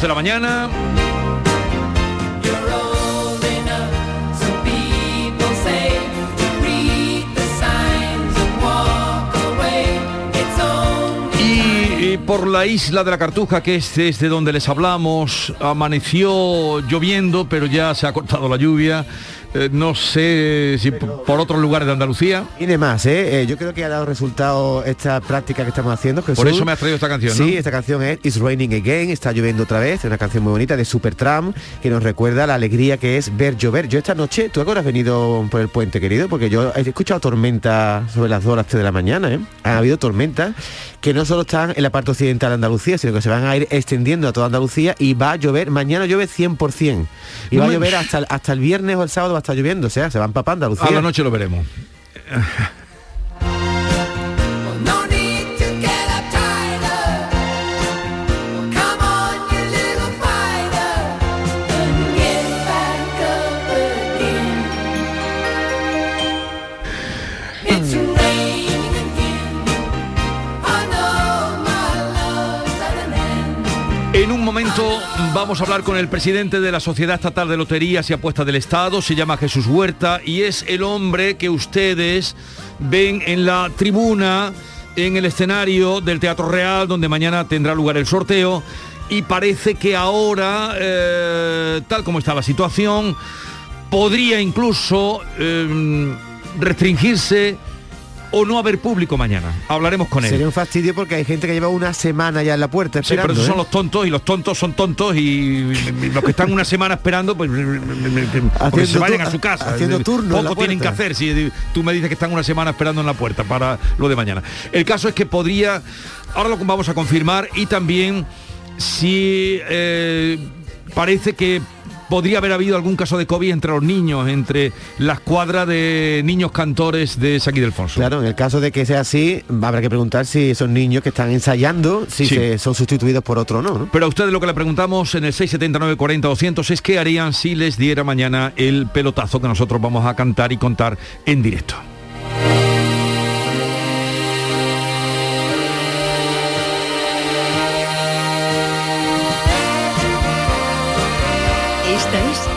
De la mañana. Y por la isla de la Cartuja, que es desde donde les hablamos, amaneció lloviendo, pero ya se ha cortado la lluvia. Eh, no sé si por otros lugares de Andalucía. Tiene más, ¿eh? ¿eh? Yo creo que ha dado resultado esta práctica que estamos haciendo. por eso me has traído esta canción, Sí, esta canción es It's Raining Again, está lloviendo otra vez, es una canción muy bonita de Supertramp que nos recuerda la alegría que es ver llover. Yo esta noche, ¿tú ahora has venido por el puente, querido? Porque yo he escuchado tormenta sobre las 2 a las 3 de la mañana, ¿eh? Ha habido tormentas que no solo están en la parte occidental de Andalucía, sino que se van a ir extendiendo a toda Andalucía y va a llover, mañana llueve 100%. Y va a llover hasta, hasta el viernes o el sábado va a estar lloviendo, o sea, se van papando Andalucía. A la noche lo veremos. momento vamos a hablar con el presidente de la Sociedad Estatal de Loterías y Apuestas del Estado, se llama Jesús Huerta y es el hombre que ustedes ven en la tribuna, en el escenario del Teatro Real, donde mañana tendrá lugar el sorteo. Y parece que ahora, eh, tal como está la situación, podría incluso eh, restringirse o no haber público mañana. Hablaremos con él. Sería un fastidio porque hay gente que lleva una semana ya en la puerta esperando. Sí, pero esos son ¿eh? los tontos y los tontos son tontos y los que están una semana esperando pues se vayan a su casa. Haciendo turno. Poco tienen que hacer si tú me dices que están una semana esperando en la puerta para lo de mañana. El caso es que podría, ahora lo vamos a confirmar y también si eh, parece que podría haber habido algún caso de COVID entre los niños, entre la escuadra de niños cantores de San Ildefonso. Claro, en el caso de que sea así, habrá que preguntar si esos niños que están ensayando, si son sustituidos por otro o no, Pero a ustedes lo que le preguntamos en el 679 40 200 es qué harían si les diera mañana el pelotazo que nosotros vamos a cantar y contar en directo.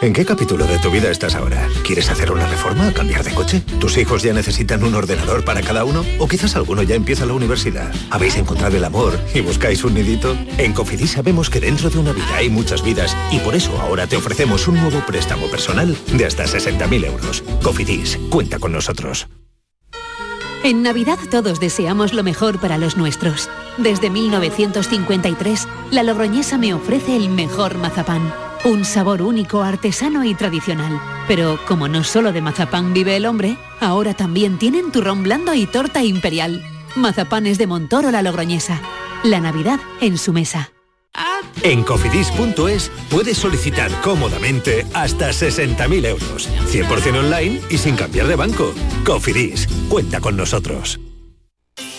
¿En qué capítulo de tu vida estás ahora? ¿Quieres hacer una reforma cambiar de coche? ¿Tus hijos ya necesitan un ordenador para cada uno? ¿O quizás alguno ya empieza la universidad? ¿Habéis encontrado el amor y buscáis un nidito? En Cofidis sabemos que dentro de una vida hay muchas vidas y por eso ahora te ofrecemos un nuevo préstamo personal de hasta 60.000 euros. Cofidis, cuenta con nosotros. En Navidad todos deseamos lo mejor para los nuestros. Desde 1953, la Logroñesa me ofrece el mejor mazapán Un sabor único, artesano y tradicional. Pero como no solo de mazapán vive el hombre, ahora también tienen turrón blando y torta imperial. Mazapanes de Montoro la Logroñesa. La Navidad en su mesa. En cofidis.es puedes solicitar cómodamente hasta 60.000 euros, 100% online y sin cambiar de banco. Cofidis, cuenta con nosotros.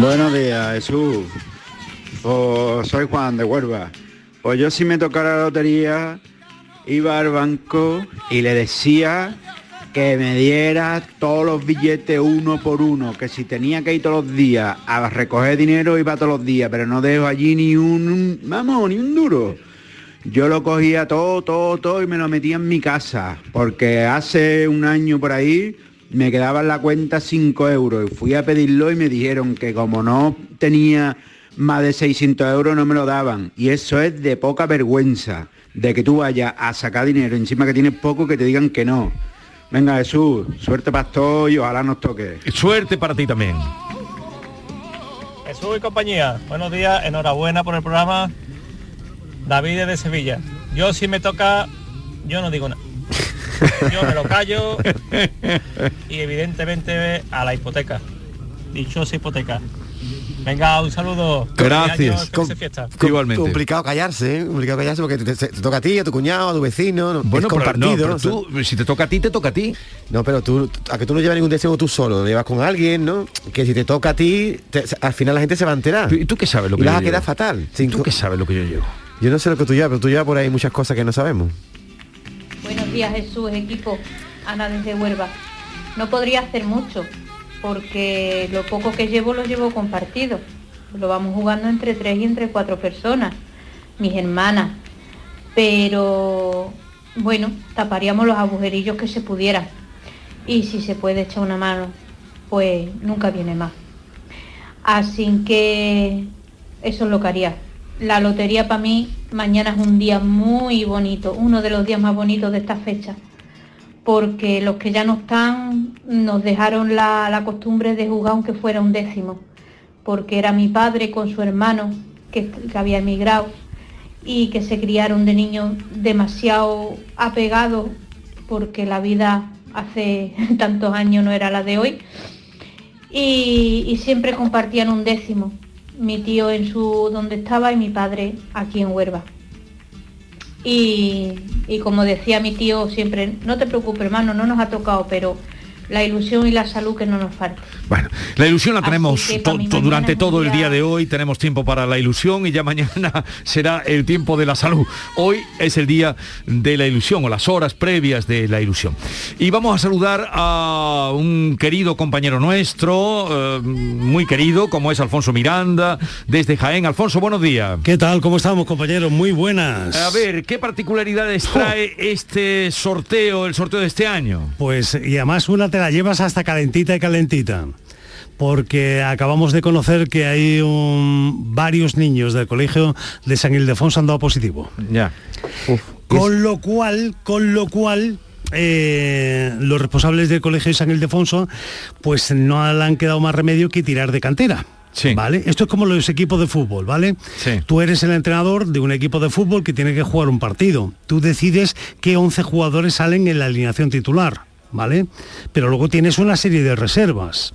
Buenos días, Jesús. Soy Juan de Huelva. Pues yo si me tocara la lotería, iba al banco y le decía que me diera todos los billetes uno por uno, que si tenía que ir todos los días a recoger dinero iba todos los días, pero no dejo allí ni un, vamos, ni un duro. Yo lo cogía todo, todo, todo y me lo metía en mi casa, porque hace un año por ahí me quedaba en la cuenta 5 euros y fui a pedirlo y me dijeron que como no tenía más de 600 euros no me lo daban. Y eso es de poca vergüenza, de que tú vayas a sacar dinero encima que tienes poco que te digan que no. Venga Jesús, suerte pastor y ojalá nos toque. Suerte para ti también. Jesús y compañía, buenos días, enhorabuena por el programa. David de Sevilla. Yo si me toca, yo no digo nada. Yo me lo callo y evidentemente a la hipoteca. Dichosa hipoteca. Venga, un saludo. Gracias. Fiesta. Igualmente. Complicado callarse, ¿eh? complicado callarse porque te, te- te toca a ti, a tu cuñado, a tu vecino, no, Bueno, es pero no, compartido. pero tú, si te toca a ti, te toca a ti. No, pero tú, a que tú no llevas ningún deseo tú solo, lo llevas con alguien, ¿no? Que si te toca a ti, te- al final la gente se va a enterar. ¿Y tú qué sabes lo y que vas yo a quedar llevo? fatal. ¿Tú qué sabes lo que yo llevo? Yo no sé lo que tú llevas, pero tú llevas por ahí muchas cosas que no sabemos. Buenos días Jesús, equipo. Ana desde Huelva. No podría hacer mucho, porque lo poco que llevo lo llevo compartido. Lo vamos jugando entre tres y entre cuatro personas, mis hermanas. Pero bueno, taparíamos los agujerillos que se pudieran. Y si se puede echar una mano, pues nunca viene más. Así que eso es lo que haría. La lotería para mí mañana es un día muy bonito, uno de los días más bonitos de esta fecha, porque los que ya no están nos dejaron la, costumbre de jugar aunque fuera un décimo, porque era mi padre con su hermano que, había emigrado y que se criaron de niños demasiado apegados porque la vida hace tantos años no era la de hoy. Y siempre compartían un décimo, mi tío en su donde estaba y mi padre aquí en Huerva. Y, y como decía mi tío siempre, no te preocupes hermano, no nos ha tocado, pero la ilusión y la salud que no nos falte. Bueno, la ilusión la tenemos que to- to- durante todo el día- de hoy, tenemos tiempo para la ilusión y ya mañana será el tiempo de la salud. Hoy es el día de la ilusión o las horas previas de la ilusión. Y vamos a saludar a un querido compañero nuestro, eh, muy querido, como es Alfonso Miranda, desde Jaén. Alfonso, buenos días. ¿Qué tal? ¿Cómo estamos, compañeros? Muy buenas. A ver, ¿qué particularidades trae este sorteo, el sorteo de este año? Pues y además una la llevas hasta calentita y calentita. Porque acabamos de conocer que hay un- varios niños del colegio de San Ildefonso han dado positivo. Ya. Con lo cual, con lo cual, eh, los responsables del colegio de San Ildefonso, pues no le han quedado más remedio que tirar de cantera. ¿Vale? Esto es como los equipos de fútbol, ¿vale? Tú eres el entrenador de un equipo de fútbol que tiene que jugar un partido. Tú decides qué 11 jugadores salen en la alineación titular, ¿vale? Pero luego tienes una serie de reservas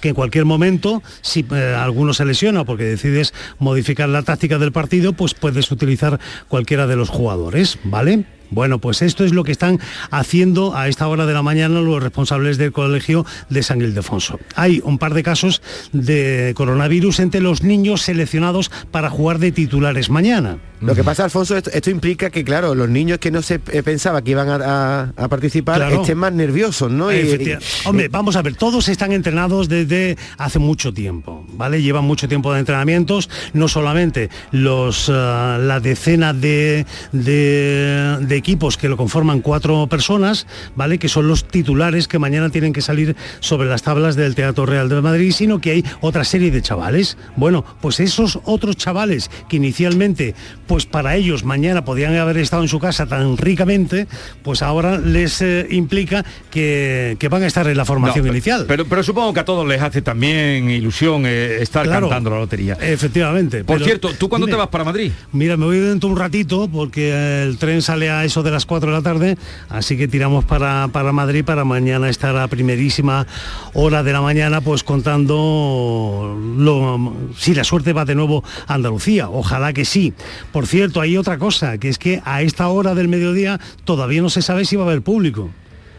que en cualquier momento, si eh, alguno se lesiona porque decides modificar la táctica del partido, pues puedes utilizar cualquiera de los jugadores, ¿vale? Bueno, pues esto es lo que están haciendo a esta hora de la mañana los responsables del colegio de San Ildefonso. Hay un par de casos de coronavirus entre los niños seleccionados para jugar de titulares mañana. Lo que pasa, Alfonso, esto, esto implica que, claro, los niños que no se eh, pensaba que iban a, a- a participar Claro. estén más nerviosos, ¿no? Y- Efectiva- y- Hombre, vamos a ver, todos están entrenados desde hace mucho tiempo, ¿vale? Llevan mucho tiempo de entrenamientos, no solamente los ah, la decena de, de- de equipos que lo conforman cuatro personas, ¿vale? Que son los titulares que mañana tienen que salir sobre las tablas del Teatro Real de Madrid, sino que hay otra serie de chavales. Bueno, pues esos otros chavales que inicialmente, pues para ellos mañana podían haber estado en su casa tan ricamente, pues ahora les eh, implica que, que van a estar en la formación No, inicial. Pero, pero supongo que a todos les hace también ilusión eh, estar Claro. cantando la lotería. Efectivamente. Por pero- cierto, ¿tú cuándo Dime. te vas para Madrid? Mira, me voy dentro de un ratito porque el tren sale a eso de las 4 de la tarde, así que tiramos para, para Madrid para mañana estar a primerísima hora de la mañana pues contando lo, si la suerte va de nuevo a Andalucía, ojalá que sí. Por cierto, hay otra cosa, que es que a esta hora del mediodía todavía no se sabe si va a haber público.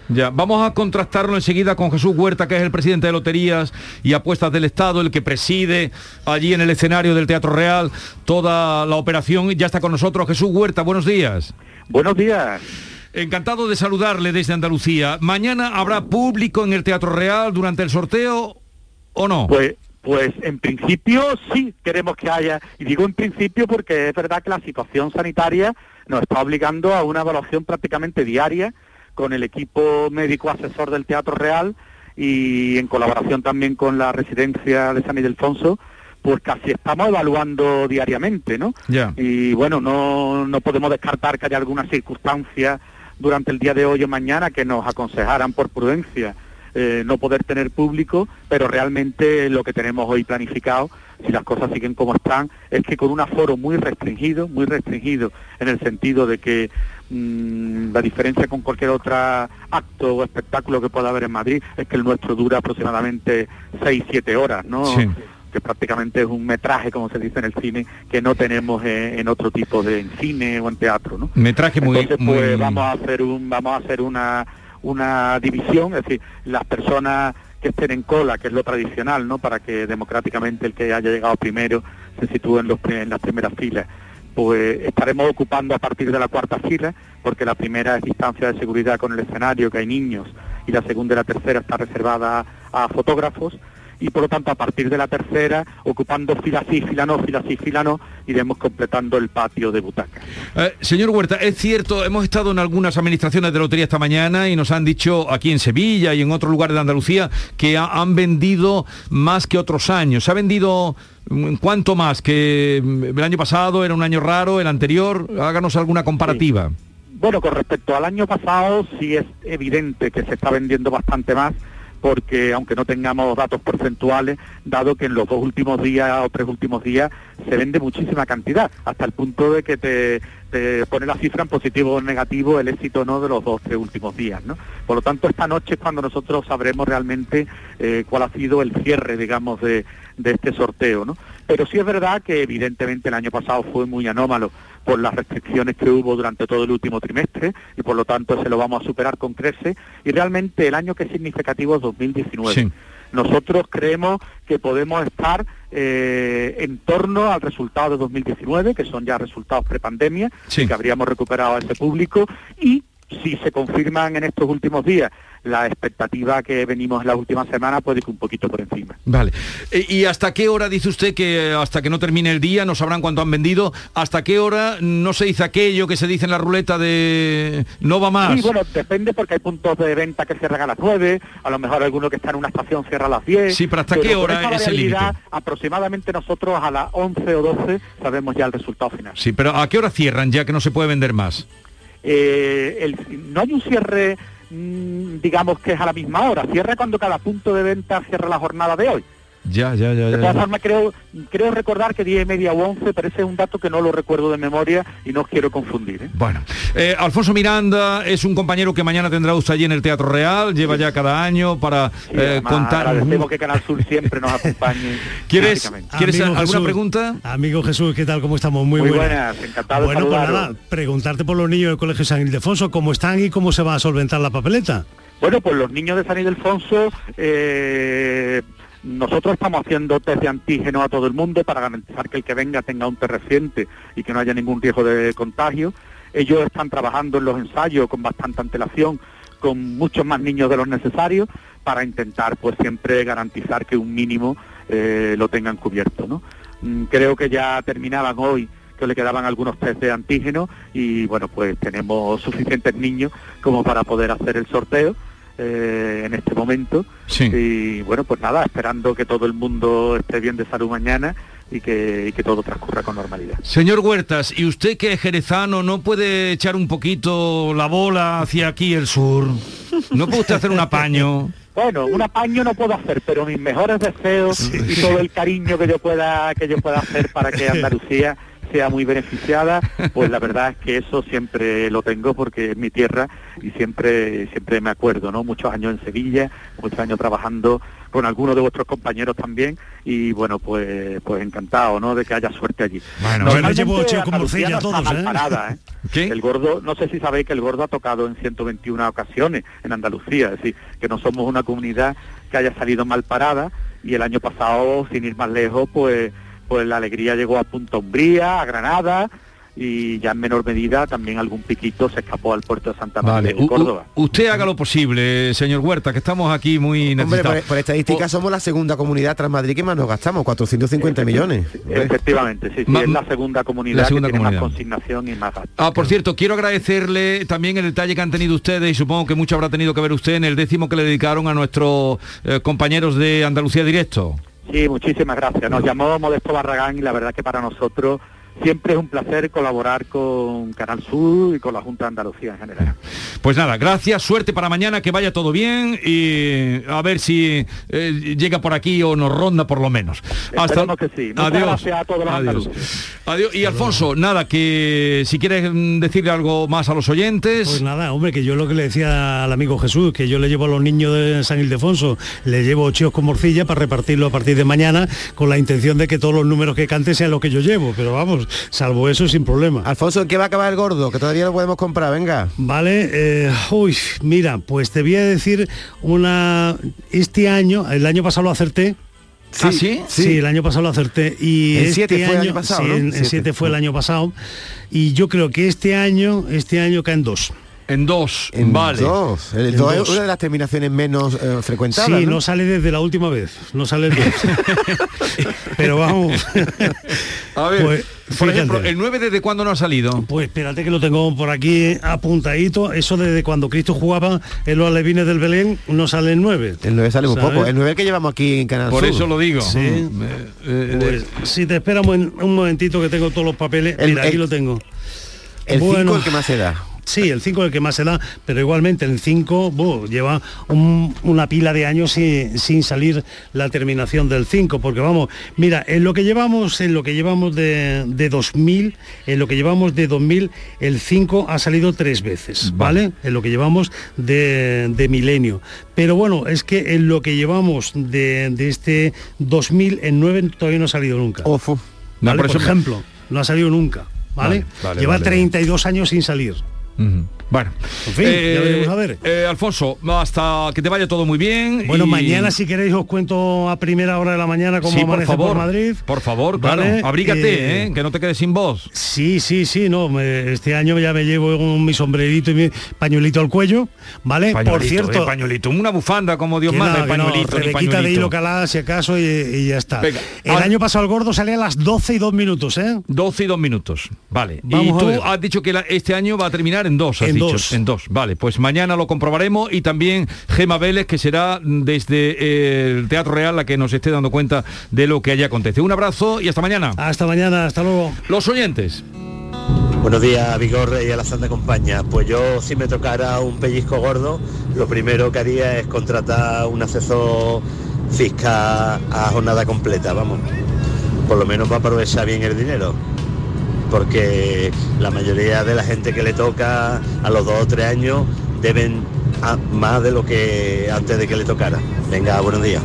Ya, vamos a contrastarlo enseguida con Jesús Huerta, que es el presidente de Loterías y Apuestas del Estado, el que preside allí en el escenario del Teatro Real toda la operación. Ya está con nosotros Jesús Huerta, buenos días. Buenos días. Encantado de saludarle desde Andalucía. ¿Mañana habrá público en el Teatro Real durante el sorteo o no? Pues, pues en principio sí queremos que haya, y digo en principio porque es verdad que la situación sanitaria nos está obligando a una evaluación prácticamente diaria con el equipo médico asesor del Teatro Real y en colaboración también con la residencia de San Ildefonso, pues casi estamos evaluando diariamente, ¿no? Ya. Y bueno, no, no podemos descartar que haya alguna circunstancia durante el día de hoy o mañana que nos aconsejaran por prudencia eh, no poder tener público, pero realmente lo que tenemos hoy planificado, si las cosas siguen como están, es que con un aforo muy restringido, muy restringido en el sentido de que mm, la diferencia con cualquier otro acto o espectáculo que pueda haber en Madrid es que el nuestro dura aproximadamente 6-7 horas, ¿no? Sí. Que prácticamente es un metraje, como se dice en el cine, que no tenemos eh, en otro tipo de en cine o en teatro, ¿no? Metraje muy... Entonces, pues muy- vamos a hacer un, vamos a hacer una, una división, es decir, las personas que estén en cola, que es lo tradicional, ¿no? Para que democráticamente el que haya llegado primero se sitúe en, los, en las primeras filas. Pues estaremos ocupando a partir de la cuarta fila, porque la primera es distancia de seguridad con el escenario, que hay niños, y la segunda y la tercera está reservada a fotógrafos y por lo tanto a partir de la tercera, ocupando fila sí, fila no, fila sí, fila no, iremos completando el patio de butacas. Eh, señor Huerta, es cierto, hemos estado en algunas administraciones de lotería esta mañana y nos han dicho aquí en Sevilla y en otros lugares de Andalucía que ha- han vendido más que otros años. ¿Se ha vendido mm, cuánto más? ¿Que mm, el año pasado era un año raro, el anterior? Háganos alguna comparativa. Bueno, con respecto al año pasado, sí es evidente que se está vendiendo bastante más, porque aunque no tengamos datos porcentuales, dado que en los dos últimos días o tres últimos días se vende muchísima cantidad, hasta el punto de que te, pone la cifra en positivo o en negativo el éxito no de los dos tres últimos días. ¿no? Por lo tanto, esta noche es cuando nosotros sabremos realmente eh, cuál ha sido el cierre, digamos, de, de este sorteo. ¿no? Pero sí es verdad que evidentemente el año pasado fue muy anómalo por las restricciones que hubo durante todo el último trimestre y por lo tanto se lo vamos a superar con crece y realmente el año que es significativo es 2019. Sí. Nosotros creemos que podemos estar eh, en torno al resultado de 2019, que son ya resultados prepandemia, y que habríamos recuperado a ese público y si se confirman en estos últimos días la expectativa que venimos en la última semana, puede que un poquito por encima. Vale. Eh, ¿Y hasta qué hora dice usted que eh, hasta que no termine el día no sabrán cuánto han vendido? ¿Hasta qué hora no se dice aquello que se dice en la ruleta de no va más? Sí, bueno, depende porque hay puntos de venta que cierran a las 9, a lo mejor alguno que está en una estación cierra a las 10. Sí, pero ¿hasta qué hora es el límite? Aproximadamente nosotros a las 11 o 12 sabemos ya el resultado final. Sí, pero ¿a qué hora cierran ya que no se puede vender más? Eh, el- no hay un cierre, digamos que es a la misma hora, cierra cuando cada punto de venta cierra la jornada de hoy. Ya, ya, ya. De ya, todas ya. formas, creo, creo recordar que 10 y media o 11, pero ese es un dato que no lo recuerdo de memoria y no os quiero confundir. ¿eh? Bueno, eh, Alfonso Miranda es un compañero que mañana tendrá usted allí en el Teatro Real, lleva ya cada año para Y eh, además contar... Agradecemos que Canal Sur siempre nos acompañe. ¿Quieres. ¿quieres Amigo alguna Jesús, pregunta? Amigo Jesús, ¿qué tal? ¿Cómo estamos? Muy, Muy buenas. buenas, encantado de Bueno, pues saludaros. nada, preguntarte por los niños del Colegio San Ildefonso, cómo están y cómo se va a solventar la papeleta. Bueno, pues los niños de San Ildefonso, eh, nosotros estamos haciendo test de antígeno a todo el mundo para garantizar que el que venga tenga un test reciente y que no haya ningún riesgo de contagio. Ellos están trabajando en los ensayos con bastante antelación, con muchos más niños de los necesarios, para intentar pues siempre garantizar que un mínimo eh, lo tengan cubierto. ¿no? Mm, Creo que ya terminaban hoy que le quedaban algunos test de antígeno y bueno pues tenemos suficientes niños como para poder hacer el sorteo eh, en este momento y bueno pues nada esperando que todo el mundo esté bien de salud mañana y que, y que todo transcurra con normalidad Señor Huertas, ¿y usted que es jerezano no puede echar un poquito la bola hacia aquí el sur? ¿No puede usted hacer un apaño? Bueno, un apaño no puedo hacer, pero mis mejores deseos y todo el cariño que yo pueda que yo pueda hacer para que Andalucía sea muy beneficiada, pues la verdad es que eso siempre lo tengo porque es mi tierra y siempre siempre me acuerdo, ¿no? Muchos años en Sevilla, muchos años trabajando con algunos de vuestros compañeros también y bueno, pues pues encantado, ¿no? De que haya suerte allí. Bueno, les llevo ocho a todos, ¿eh? parada, ¿eh? El gordo, no sé si sabéis que el gordo ha tocado en 121 ocasiones en Andalucía, es decir, que no somos una comunidad que haya salido mal parada y el año pasado, sin ir más lejos, pues pues la alegría llegó a Punta Umbría, a Granada y ya en menor medida también algún piquito se escapó al puerto de Santa María Vale, de u- Córdoba. usted haga lo posible, señor Huerta, que estamos aquí muy Hombre, necesitados. por, por estadística somos la segunda comunidad tras Madrid que más nos gastamos, 450 millones. Efectivamente, sí, sí, Ma- es la segunda comunidad la segunda que tiene más consignación y más gasto. Ah, por cierto, quiero agradecerle también el detalle que han tenido ustedes y supongo que mucho habrá tenido que ver usted en el décimo que le dedicaron a nuestros eh, compañeros de Andalucía Directo. Sí, muchísimas gracias. Nos llamó Modesto Barragán y la verdad que para nosotros siempre es un placer colaborar con Canal Sur y con la Junta de Andalucía en general. Pues nada, gracias, suerte para mañana, que vaya todo bien y a ver si eh, llega por aquí o nos ronda por lo menos. Esperemos que sí. Muchas Adiós. gracias a todos los Adiós. Adiós. Y Alfonso, nada, que si quieres mm, decirle algo más a los oyentes. Pues nada, hombre, que yo lo que le decía al amigo Jesús, que yo le llevo a los niños de San Ildefonso, le llevo chíos con morcilla para repartirlo a partir de mañana con la intención de que todos los números que cante sean lo que yo llevo, pero vamos, salvo eso sin problema. Alfonso, ¿en qué va a acabar el gordo? Que todavía lo podemos comprar, venga. Vale, eh, uy, mira, pues te voy a decir una, este año, el año pasado lo acerté, ¿Ah, sí? Sí, el año pasado lo acerté. Y El este fue el año, año pasado, sí, siete fue el año pasado. Y yo creo que este año, este año caen dos. En dos, En vale. dos. El En dos es dos. una de las terminaciones menos eh, frecuentadas. Sí, ¿no? no sale desde la última vez, no sale. Pero vamos. A ver, Pues, por ejemplo, ¿el 9 desde cuándo no ha salido? Pues espérate que lo tengo por aquí apuntadito. Eso desde cuando Cristo jugaba en los alevines del Belén no sale el 9. El 9 sale muy poco. El 9 que llevamos aquí en Canal Por Sur. eso lo digo. Sí. Eh, eh, Pues, si te esperamos un momentito que tengo todos los papeles. El- Mira, aquí el- lo tengo. El 5 Bueno. el que más se da. Sí, el 5 es el que más se da, pero igualmente el 5 buh, lleva un- una pila de años sin, sin salir la terminación del 5, porque vamos, mira, en lo que llevamos, en lo que llevamos de, de 2000, en lo que llevamos de 2000, el 5 ha salido tres veces, ¿vale? En lo que llevamos de, de milenio. Pero bueno, es que en lo que llevamos de, de este 2000, el 9 todavía no ha salido nunca. Ofu. No, ¿vale? por Por, ejemplo, no ha salido nunca, ¿vale? Vale, vale, Lleva vale, vale. 32 años sin salir. 嗯。Bueno, En fin, ya veremos a ver. eh, Alfonso, hasta que te vaya todo muy bien. Bueno, y- mañana si queréis os cuento a primera hora de la mañana cómo Sí, por amanece favor, por Madrid. Por favor, claro. Vale, Abrígate, eh, eh, que no te quedes sin voz. Sí, sí, sí, no. me- este año ya me llevo un- mi sombrerito y mi pañuelito al cuello, ¿vale? por Pañuelito, cierto, eh, pañuelito, una bufanda como Dios manda, que no, pañuelito, de pañuelito. hilo calada si acaso y, y ya está. Venga, el al- año pasado el gordo salía a las 12 y 2 minutos, ¿eh? 12 y 2 minutos. Vale. Vamos y tú has dicho que la- este año va a terminar en dos, has En dicho. dos. En dos. Vale, pues mañana lo comprobaremos y también Gema Vélez, que será desde eh, el Teatro Real la que nos esté dando cuenta de lo que haya acontece. Un abrazo y hasta mañana. Hasta mañana, hasta luego. Los oyentes. Buenos días, Vigorre y Alazán de Compañía. Pues yo, si me tocara un pellizco gordo, lo primero que haría es contratar un asesor fiscal a jornada completa, vamos. Por lo menos para aprovechar bien el dinero. Porque la mayoría de la gente que le toca a los dos o tres años deben más de lo que antes de que le tocara. Venga, buenos días.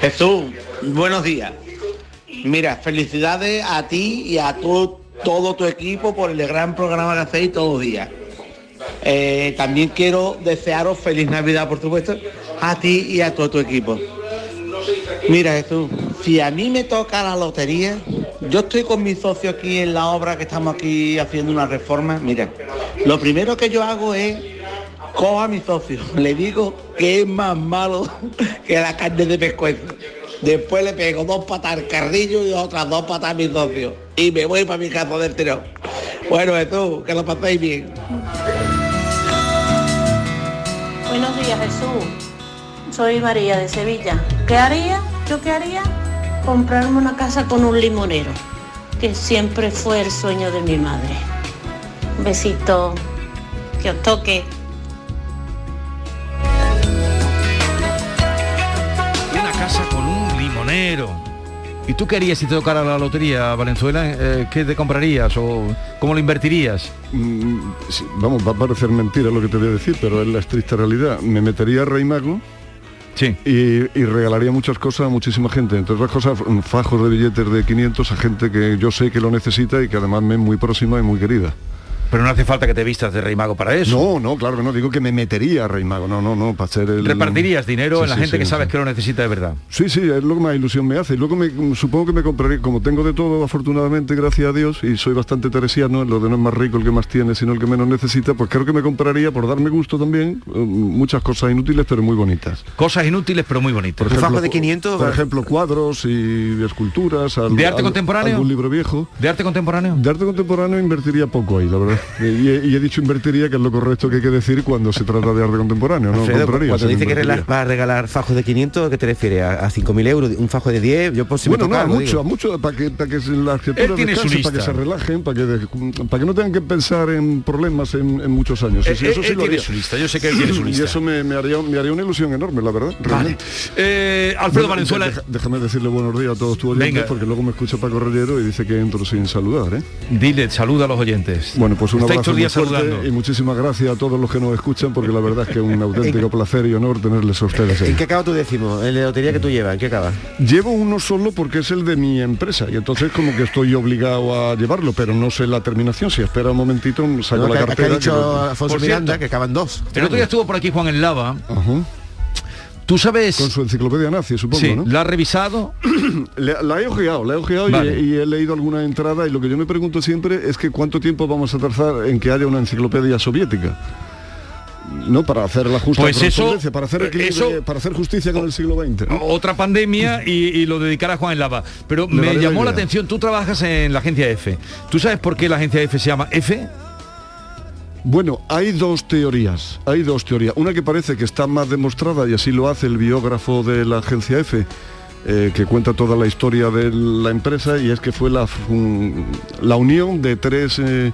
Jesús, buenos días. Mira, felicidades a ti y a todo, todo tu equipo por el gran programa que hacéis todos los días. Eh, también quiero desearos feliz Navidad, por supuesto, a ti y a todo tu equipo. Mira Jesús, si a mí me toca la lotería, yo estoy con mi socio aquí en la obra que estamos aquí haciendo una reforma. Mira, lo primero que yo hago es cojo a mi socio, le digo que es más malo que la carne de pescuezo. Después le pego dos patas al carrillo y otras dos patas a mi socio. Y me voy para mi casa del tirón. Bueno, Jesús, que lo paséis bien. Buenos días, Jesús. Soy María de Sevilla. ¿Qué haría? ¿Yo qué haría? Comprarme una casa con un limonero, que siempre fue el sueño de mi madre. Un besito, que os toque. Una casa con un limonero. ¿Y tú qué harías si te tocara la lotería, Valenzuela? Eh, ¿Qué te comprarías o cómo lo invertirías? Mm, sí, vamos, va a parecer mentira lo que te voy a decir, pero es la estricta realidad. Me metería a Rey Mago y, y regalaría muchas cosas a muchísima gente. Entre otras cosas, mm, fajos de billetes de 500 a gente que yo sé que lo necesita y que además me es muy próxima y muy querida. Pero no hace falta que te vistas de Rey Mago para eso. No, no, claro que no, digo que me metería a Rey Mago, no, no, no, para ser el... Repartirías dinero Sí, en la sí, gente sí, que sabes sí. que lo necesita de verdad. Sí, sí, es lo que más ilusión me hace. Y luego me, supongo que me compraría, como tengo de todo, afortunadamente, gracias a Dios, y soy bastante teresiano, en lo de no es más rico el que más tiene, sino el que menos necesita, pues creo que me compraría, por darme gusto también, eh, muchas cosas inútiles, pero muy bonitas. Cosas inútiles pero muy bonitas. Por ejemplo, Por ejemplo, cuadros y esculturas. al- ¿De arte al- contemporáneo? Algún libro viejo. ¿De arte contemporáneo? De arte contemporáneo invertiría poco ahí, la verdad. Y, he, y he dicho invertiría, que es lo correcto que hay que decir cuando se trata de arte contemporáneo. No Alfredo, cuando dice que va a regalar fajos de 500, ¿qué te refieres? ¿A, a 5.000 euros? ¿Un fajo de 10? Yo por si bueno, no, a algo, mucho, digo. a mucho, para que, para que se- las criaturas descansen, para que se relajen, para que, de- para que no tengan que pensar en problemas en, en muchos años. Y eso sí él lo tiene haría. su lista, yo sé que él tiene su Y lista. eso me, me haría, me haría una ilusión enorme, la verdad. realmente. Eh, Alfredo Bueno, Valenzuela. deja- déjame decirle buenos días a todos tus oyentes, Venga. porque luego me escucha Paco Rellero y dice que entro sin saludar, ¿eh? Dile, saluda a los oyentes. Bueno, pues un abrazo muy fuerte saludando. y muchísimas gracias a todos los que nos escuchan, porque la verdad es que es un auténtico placer y honor tenerles a ustedes. ahí. ¿En qué acaba tu décimo? ¿En la lotería que tú llevas? ¿En qué acaba? Llevo uno solo porque es el de mi empresa y entonces como que estoy obligado a llevarlo, pero no sé la terminación. Si espera un momentito, saco No, la que cartera. ha dicho lo- Alfonso Por Miranda cierto, que acaban dos. El otro día estuvo por aquí Juan en Lava. Ajá. ¿Tú sabes? Con su enciclopedia nazi, supongo, Sí, ¿no? ¿la ha revisado? La he ojeado, la he ojeado y Vale. he- y, he leído alguna entrada y lo que yo me pregunto siempre es que cuánto tiempo vamos a tardar en que haya una enciclopedia soviética. No, para hacer la justa Pues eso- correspondencia, para hacer equilibrio, eso- para hacer justicia con el siglo XX. ¿no? Otra pandemia y, y lo dedicará a Juan Lava. Pero me la llamó la idea. atención, tú trabajas en la agencia F. ¿Tú sabes por qué la agencia F se llama F? Bueno, hay dos teorías, hay dos teorías. Una que parece que está más demostrada y así lo hace el biógrafo de la agencia F, eh, que cuenta toda la historia de la empresa y es que fue la, la unión de tres, eh,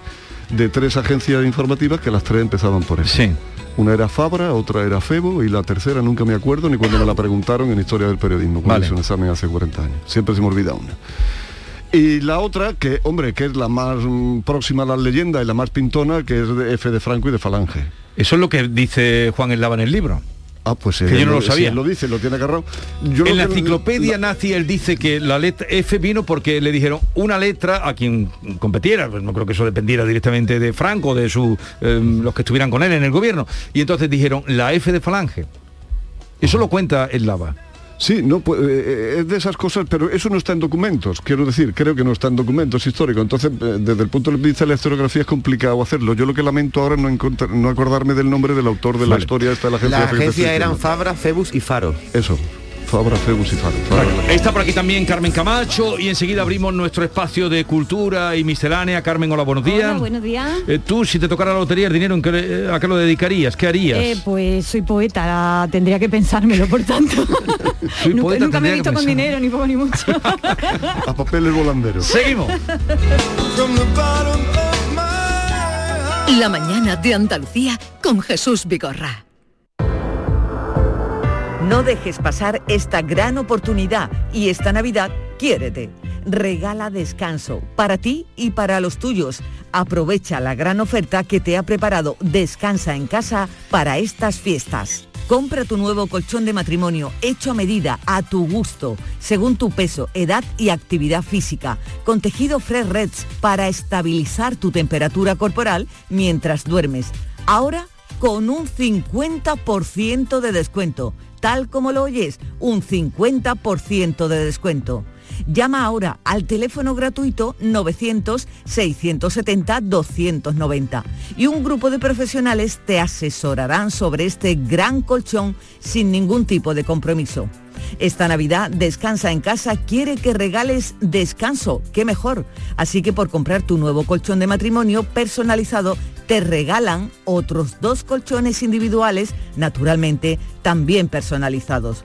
de tres agencias informativas que las tres empezaban por F. Una era Fabra, otra era Febo y la tercera nunca me acuerdo ni cuando me la preguntaron en Historia del Periodismo, cuando Vale. hice un examen hace 40 años. Siempre se me olvida una. Y la otra, que hombre, que es la más mm, próxima a la leyenda y la más pintona, que es de F de Franco y de Falange. Eso es lo que dice Juan en Lava en el libro. Ah, pues Que yo no lo sabía. él lo dice, lo tiene agarrado. Yo en la enciclopedia nazi él dice que la letra F vino porque le dijeron una letra a quien competiera, pues no creo que eso dependiera directamente de Franco, de su, eh, los que estuvieran con él en el gobierno. Y entonces dijeron la F de Falange. Eso lo cuenta el Lava. Sí, no, pues, eh, es de esas cosas, pero eso no está en documentos, quiero decir, creo que no está en documentos históricos. Entonces, eh, desde el punto de vista de la historiografía es complicado hacerlo. Yo lo que lamento ahora es no, encontrar- no acordarme del nombre del autor de la historia esta de la agencia. La agencia eran. Fabra, Febus y Faro. Eso, Fabra, Febus y Faro. Faro. Está por aquí también Carmen Camacho y enseguida abrimos nuestro espacio de cultura y miscelánea. Carmen, hola, buenos días. Hola, buenos días. Eh, tú, si te tocara la lotería, el dinero, ¿en qué le- ¿a qué lo dedicarías? ¿Qué harías? Eh, pues soy poeta, la- tendría que pensármelo, por tanto. Soy nunca poeta, nunca me he visto con dinero, ni poco ni mucho. A papeles volanderos. Seguimos. La mañana de Andalucía con Jesús Vigorra. No dejes pasar esta gran oportunidad y esta Navidad quiérete. Regala descanso para ti y para los tuyos. Aprovecha la gran oferta que te ha preparado Descansa en casa para estas fiestas. Compra tu nuevo colchón de matrimonio hecho a medida, a tu gusto, según tu peso, edad y actividad física, con tejido Fresh Reds para estabilizar tu temperatura corporal mientras duermes. Ahora con un 50% de descuento. Tal como lo oyes, un 50% de descuento. Llama ahora al teléfono gratuito 900-670-290 y un grupo de profesionales te asesorarán sobre este gran colchón sin ningún tipo de compromiso. Esta Navidad Descansa en casa quiere que regales descanso, qué mejor. Así que por comprar tu nuevo colchón de matrimonio personalizado te regalan otros dos colchones individuales, naturalmente también personalizados.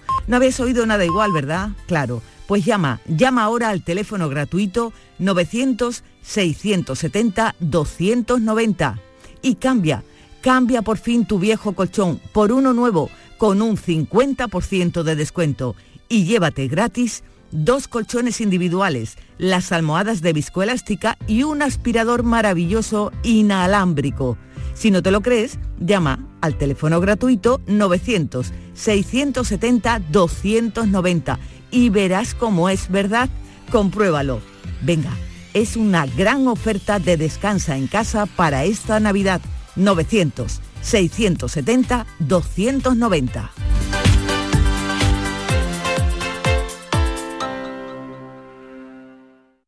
No habéis oído nada igual, ¿verdad? Claro. Pues llama, llama ahora al teléfono gratuito 900-670-290 y cambia, cambia por fin tu viejo colchón por uno nuevo con un 50% de descuento y llévate gratis dos colchones individuales, las almohadas de viscoelástica y un aspirador maravilloso inalámbrico. Si no te lo crees, llama al teléfono gratuito 900-670-290 y verás cómo es verdad. Compruébalo. Venga, es una gran oferta de descansa en casa para esta Navidad. 900-670-290.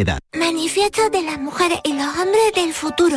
edad. Manifiesto de las mujeres y los hombres del futuro.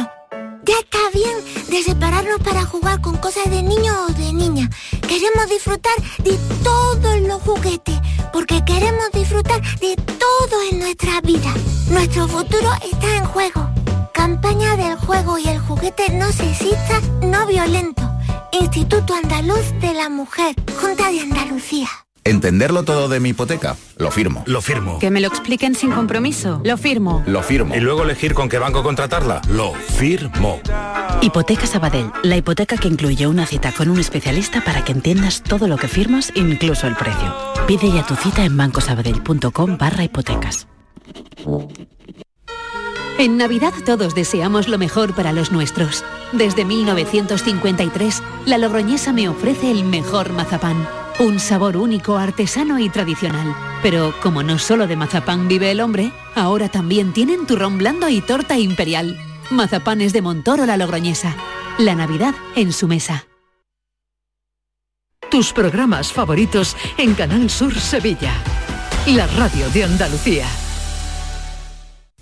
Ya está bien de separarnos para jugar con cosas de niño o de niña. Queremos disfrutar de todos los juguetes, porque queremos disfrutar de todo en nuestra vida. Nuestro futuro está en juego. Campaña del juego y el juguete no sexista, no violento. Instituto Andaluz de la Mujer, Junta de Andalucía. ¿Entenderlo todo de mi hipoteca? Lo firmo. Lo firmo. Que me lo expliquen sin compromiso. Lo firmo. Lo firmo. Y luego elegir con qué banco contratarla. Lo firmo. Hipoteca Sabadell, la hipoteca que incluye una cita con un especialista para que entiendas todo lo que firmas, incluso el precio. Pide ya tu cita en bancosabadell.com barra hipotecas. En Navidad todos deseamos lo mejor para los nuestros. Desde 1953, la Logroñesa me ofrece el mejor mazapán. Un sabor único, artesano y tradicional. Pero como no solo de mazapán vive el hombre, ahora también tienen turrón blando y torta imperial. Mazapanes de Montoro la Logroñesa. La Navidad en su mesa. Tus programas favoritos en Canal Sur Sevilla. La radio de Andalucía.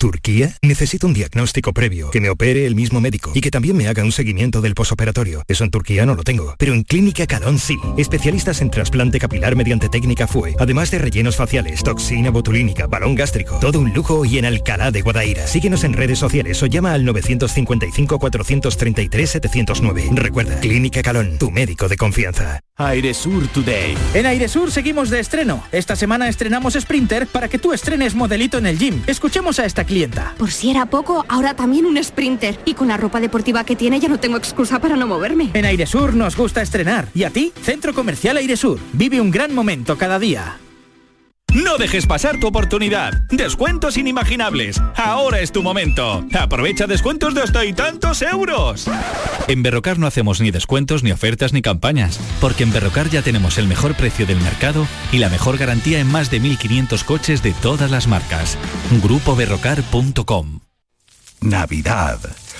¿Turquía? Necesito un diagnóstico previo, que me opere el mismo médico y que también me haga un seguimiento del posoperatorio. Eso en Turquía no lo tengo, pero en Clínica Calón sí. Especialistas en trasplante capilar mediante técnica FUE, además de rellenos faciales, toxina botulínica, balón gástrico, todo un lujo y en Alcalá de Guadaira. Síguenos en redes sociales o llama al 955 433 709. Recuerda, Clínica Calón, tu médico de confianza. Airesur Today. En Airesur seguimos de estreno. Esta semana estrenamos Sprinter para que tú estrenes modelito en el gym. Escuchemos a esta clienta. Por si era poco, ahora también un Sprinter. Y con la ropa deportiva que tiene ya no tengo excusa para no moverme. En Airesur nos gusta estrenar. ¿Y a ti? Centro Comercial Airesur. Vive un gran momento cada día. No dejes pasar tu oportunidad. Descuentos inimaginables. Ahora es tu momento. Aprovecha descuentos de hasta y tantos euros. En Berrocar no hacemos ni descuentos, ni ofertas, ni campañas, porque en Berrocar ya tenemos el mejor precio del mercado y la mejor garantía en más de 1.500 coches de todas las marcas. GrupoBerrocar.com Navidad.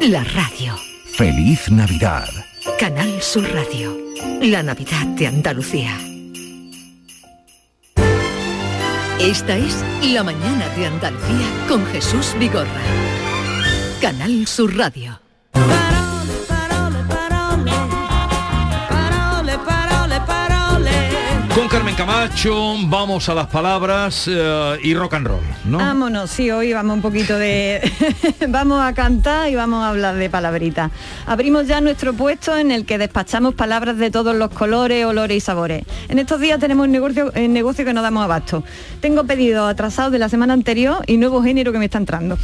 La radio. Feliz Navidad. Canal Sur Radio. La Navidad de Andalucía. Esta es La mañana de Andalucía con Jesús Vigorra. Canal Sur Radio. Con Carmen Camacho vamos a las palabras eh, y rock and roll, ¿no? Vámonos, sí, hoy vamos un poquito de... vamos a cantar y vamos a hablar de palabritas. Abrimos ya nuestro puesto en el que despachamos palabras de todos los colores, olores y sabores. En estos días tenemos un negocio, un negocio que no damos abasto. Tengo pedidos atrasados de la semana anterior y nuevo género que me está entrando.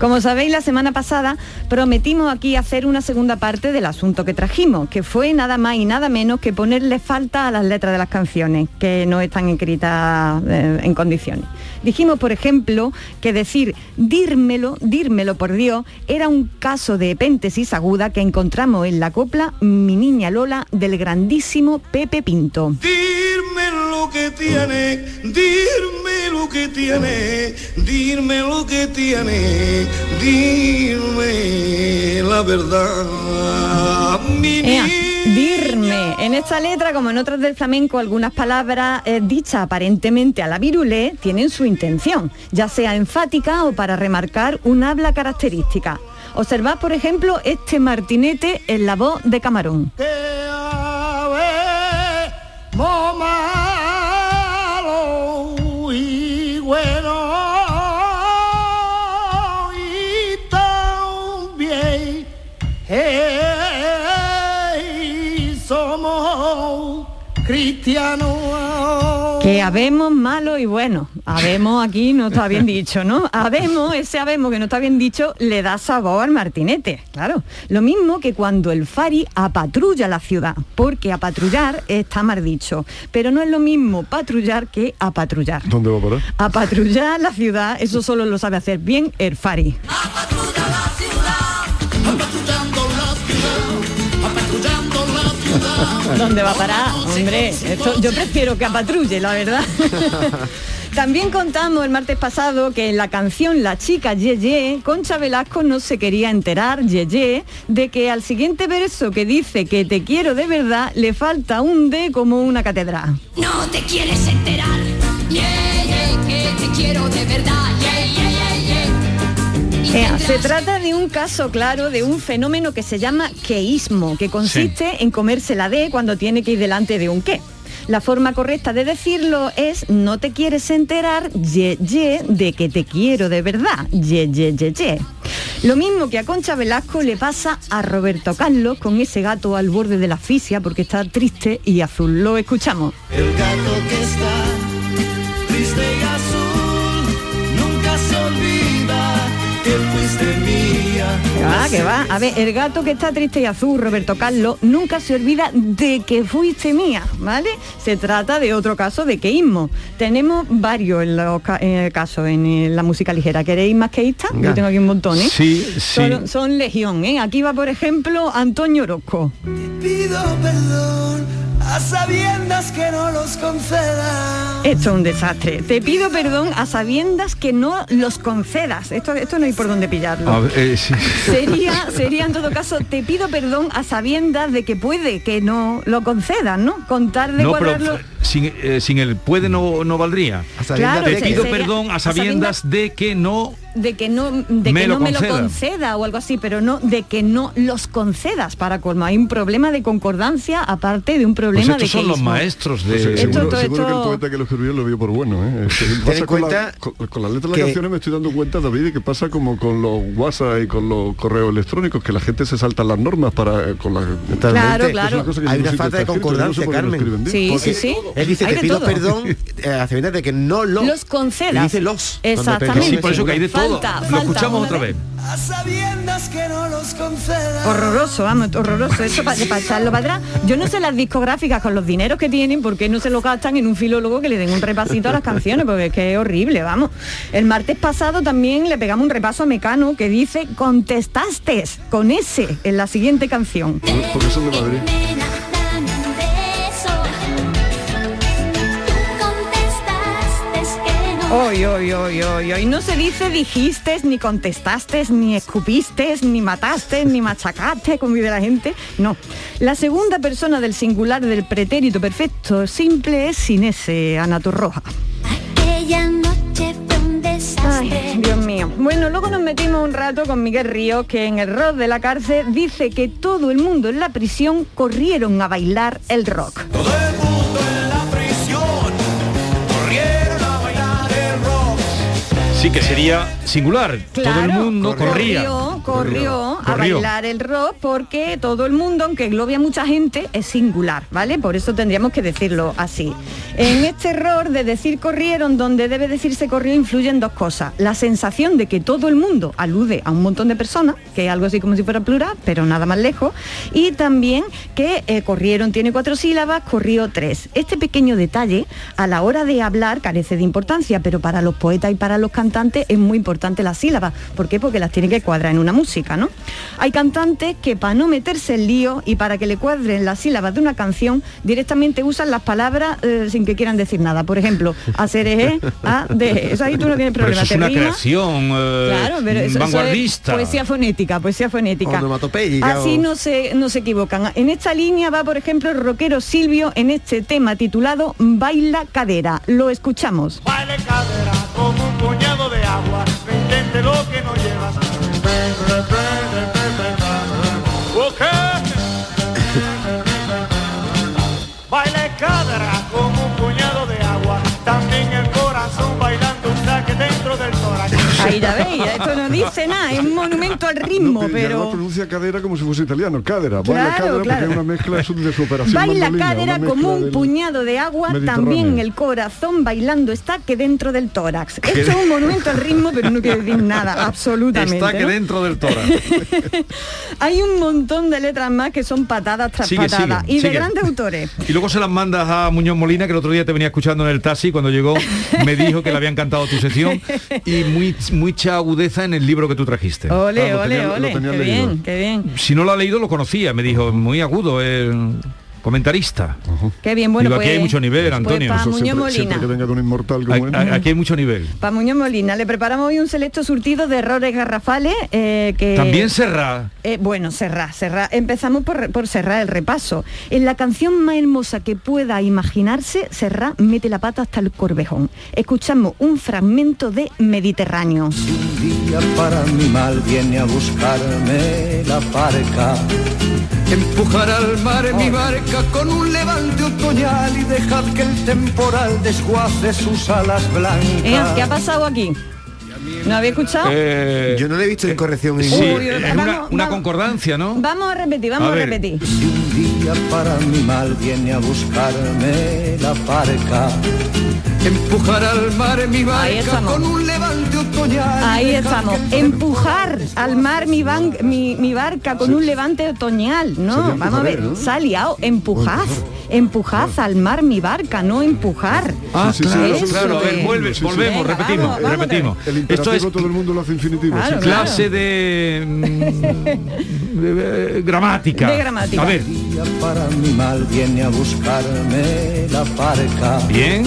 Como sabéis, la semana pasada prometimos aquí hacer una segunda parte del asunto que trajimos, que fue nada más y nada menos que ponerle falta a las letras de las canciones que no están escritas eh, en condiciones. Dijimos, por ejemplo, que decir dírmelo, dírmelo por Dios, era un caso de epéntesis aguda que encontramos en la copla Mi Niña Lola del grandísimo Pepe Pinto. Dime lo que tiene, dime lo que tiene, dime lo que tiene, dime la verdad. Mi En esta letra, como en otras del flamenco, algunas palabras eh, dichas aparentemente a la virulé tienen su intención, ya sea enfática o para remarcar un habla característica. Observad, por ejemplo, este martinete en la voz de Camarón. Que habemos malo y bueno. Habemos aquí no está bien dicho, ¿no? Habemos, ese habemos que no está bien dicho, le da sabor al martinete. Claro. Lo mismo que cuando el Fari apatrulla la ciudad, porque apatrullar está mal dicho. Pero no es lo mismo patrullar que apatrullar. ¿Dónde va a parar? Apatrullar la ciudad, eso solo lo sabe hacer bien el Fari. ¿Dónde va a parar? Hombre, esto, yo prefiero que apatrulle, la verdad. También contamos el martes pasado que en la canción La chica Yeye, Concha Velasco no se quería enterar, Yeye, de que al siguiente verso que dice que te quiero de verdad, le falta un D como una catedral. No te quieres enterar. Yeah, yeah, que te quiero de verdad. Yeah, se trata de un caso claro de un fenómeno que se llama queísmo, que consiste en comerse la D cuando tiene que ir delante de un qué. La forma correcta de decirlo es no te quieres enterar, ye, ye, de que te quiero de verdad, ye, ye, ye, ye. Lo mismo que a Concha Velasco le pasa a Roberto Carlos con ese gato al borde de la asfixia porque está triste y azul. Lo escuchamos. El gato que está Que va, que va. A ver, el gato que está triste y azul, Roberto Carlos, nunca se olvida de que fuiste mía, ¿vale? Se trata de otro caso de queísmo. Tenemos varios en los ca- eh, casos en eh, la música ligera. ¿Queréis más queístas? Yo tengo aquí un montón, ¿eh? Sí, sí. Son, son legión, ¿eh? Aquí va, por ejemplo, Antonio Orozco. Pido perdón a sabiendas que no los conceda. Esto es un desastre. Te pido perdón a sabiendas que no los concedas. Esto, esto no hay por dónde pillarlo. A ver, eh, sí. Sería, sería en todo caso, te pido perdón a sabiendas de que puede que no lo concedan, ¿no? Contar de No, pero sin, eh, sin el puede no, no valdría. sabiendas Te pido sería- perdón a a sabiendas de que no de que no de Me que lo no me lo conceda. o algo así, pero no de que no los concedas para colmo. Hay un problema de concordancia aparte de un Pues problema estos de son los maestros de... Pues, eh, Esto- seguro, esto- que el poeta que lo escribió lo vio por bueno, ¿eh? Pasa con, la, cuenta con, con las letras de las que- canciones me estoy dando cuenta, David, de que pasa como con los WhatsApp y con los correos electrónicos, que la gente se salta las normas para eh, con la Claro, claro. una cosa que Hay una falta de está escrito, yo no sé concordancia, Carmen. Sí, Porque sí, sí. Él dice, Hay te de pido todo. perdón eh, a sabiendas de que no lo Los concedas. Y dice los. Exactamente. Sí, por eso que hay de todo. Falta- Lo escuchamos otra vez. vez. A sabiendas que no los conceda. Horroroso, vamos, horroroso. Eso para, echarlo para atrás. Yo no sé las discográficas con los dineros que tienen, por qué no se lo gastan en un filólogo que le den un repasito a las canciones, porque es que es horrible, vamos. El martes pasado también le pegamos un repaso a Mecano que dice contestaste con ese en la siguiente canción. Porque son de Madrid. Hoy, hoy, hoy, hoy, hoy. No se dice dijiste, ni contestaste, ni escupiste, ni mataste, ni machacaste, como dice la gente. No. La segunda persona del singular del pretérito perfecto simple es sin ese anaturroja. Aquella noche fue un desastre. Ay, Dios mío. Bueno, luego nos metimos un rato con Miguel Ríos, que en el rock de la cárcel dice que todo el mundo en la prisión corrieron a bailar el rock. Todo el mundo Sí, que sería singular. todo el mundo corría. Corrió, corrió a bailar el rock porque todo el mundo, aunque englobe a mucha gente, es singular, ¿vale? Por eso tendríamos que decirlo así. En este error de decir corrieron, donde debe decirse corrió, influyen dos cosas. La sensación de que todo el mundo alude a un montón de personas, que es algo así como si fuera plural, pero nada más lejos. Y también que eh, corrieron tiene cuatro sílabas, corrió tres. Este pequeño detalle, a la hora de hablar, carece de importancia, pero para los poetas y para los cantantes es muy importante las sílabas. ¿Por qué? Porque las tienen que cuadrar en una música, ¿no? Hay cantantes que para no meterse en lío y para que le cuadren las sílabas de una canción, directamente usan las palabras eh, sin que quieran decir nada. Por ejemplo, hacer eje, a, de. Eso ahí tú no tienes Pero problema. eso es te una creación eh, Claro, pero eso, eso es vanguardista. poesía fonética, poesía fonética. Así no se, no se equivocan. En esta línea va, por ejemplo, el rockero Silvio en este tema titulado Baila Cadera. Lo escuchamos. Como un puñado de agua. No intente lo que no llevas. Ahí ya veis, esto no dice nada, es un monumento al ritmo, además pero... pronuncia cadera como si fuese italiano, cadera. Baila Claro, cadera porque claro. es una mezcla de su, de su operación Baila cadera como un del- puñado de agua, también el corazón bailando está que dentro del tórax. Esto es un monumento al ritmo, pero no quiere decir nada, absolutamente. Está que ¿no? dentro del tórax. Hay un montón de letras más que son patadas tras Sigue, patadas. sigue, y de grandes autores. Y luego se las mandas a Muñoz Molina, que el otro día te venía escuchando en el taxi, cuando llegó me dijo que le había encantado tu sección y muy, mucha agudeza en el libro que tú trajiste. Ole, ole, ole. Qué bien, qué bien. Si no lo ha leído, lo conocía, me dijo, muy agudo, eh, comentarista. Qué bien, bueno, Digo, pues, aquí hay mucho nivel, Antonio. Muñoz Siempre, Molina. siempre que venga de un inmortal como él. A- a- Aquí hay mucho nivel. Para Muñoz Molina le preparamos hoy un selecto surtido de errores garrafales eh, que... También Serra. Eh, bueno, Serra, Serra. Empezamos por, por cerrar el repaso. En la canción más hermosa que pueda imaginarse, Serra mete la pata hasta el corvejón. Escuchamos un fragmento de Mediterráneo. Un día para mi mal viene a buscarme la parca. Empujar al mar en mi barca con un levante otoñal y dejar que el temporal desguace sus alas blancas. Eh, ¿Qué ha pasado aquí? ¿No había escuchado? Yo no le he visto incorrección Sí, ninguna. Uy, es vamos, una, una concordancia, ¿no? Vamos a repetir, vamos A a, repetir. Un día para mi mal viene a buscarme la parca. Empujar al mar en mi barca con un levante. Ahí estamos. Empujar al mar mi, ban- mi, mi barca con un levante otoñal. No, vamos a ver. ¿no? Liado. Empujad. Empujad al mar mi barca, no empujar. Ah, Sí, sí, claro, eso claro. A ver, vuelve, Sí, sí. volvemos, Venga, repetimos, vamos, vamos. repetimos. El Esto es todo el mundo lo hace infinitivo. Claro, sí. claro. clase de, mm, de- de gramática. De gramática. A ver, día para mi mal viene a buscarme la barca. bien.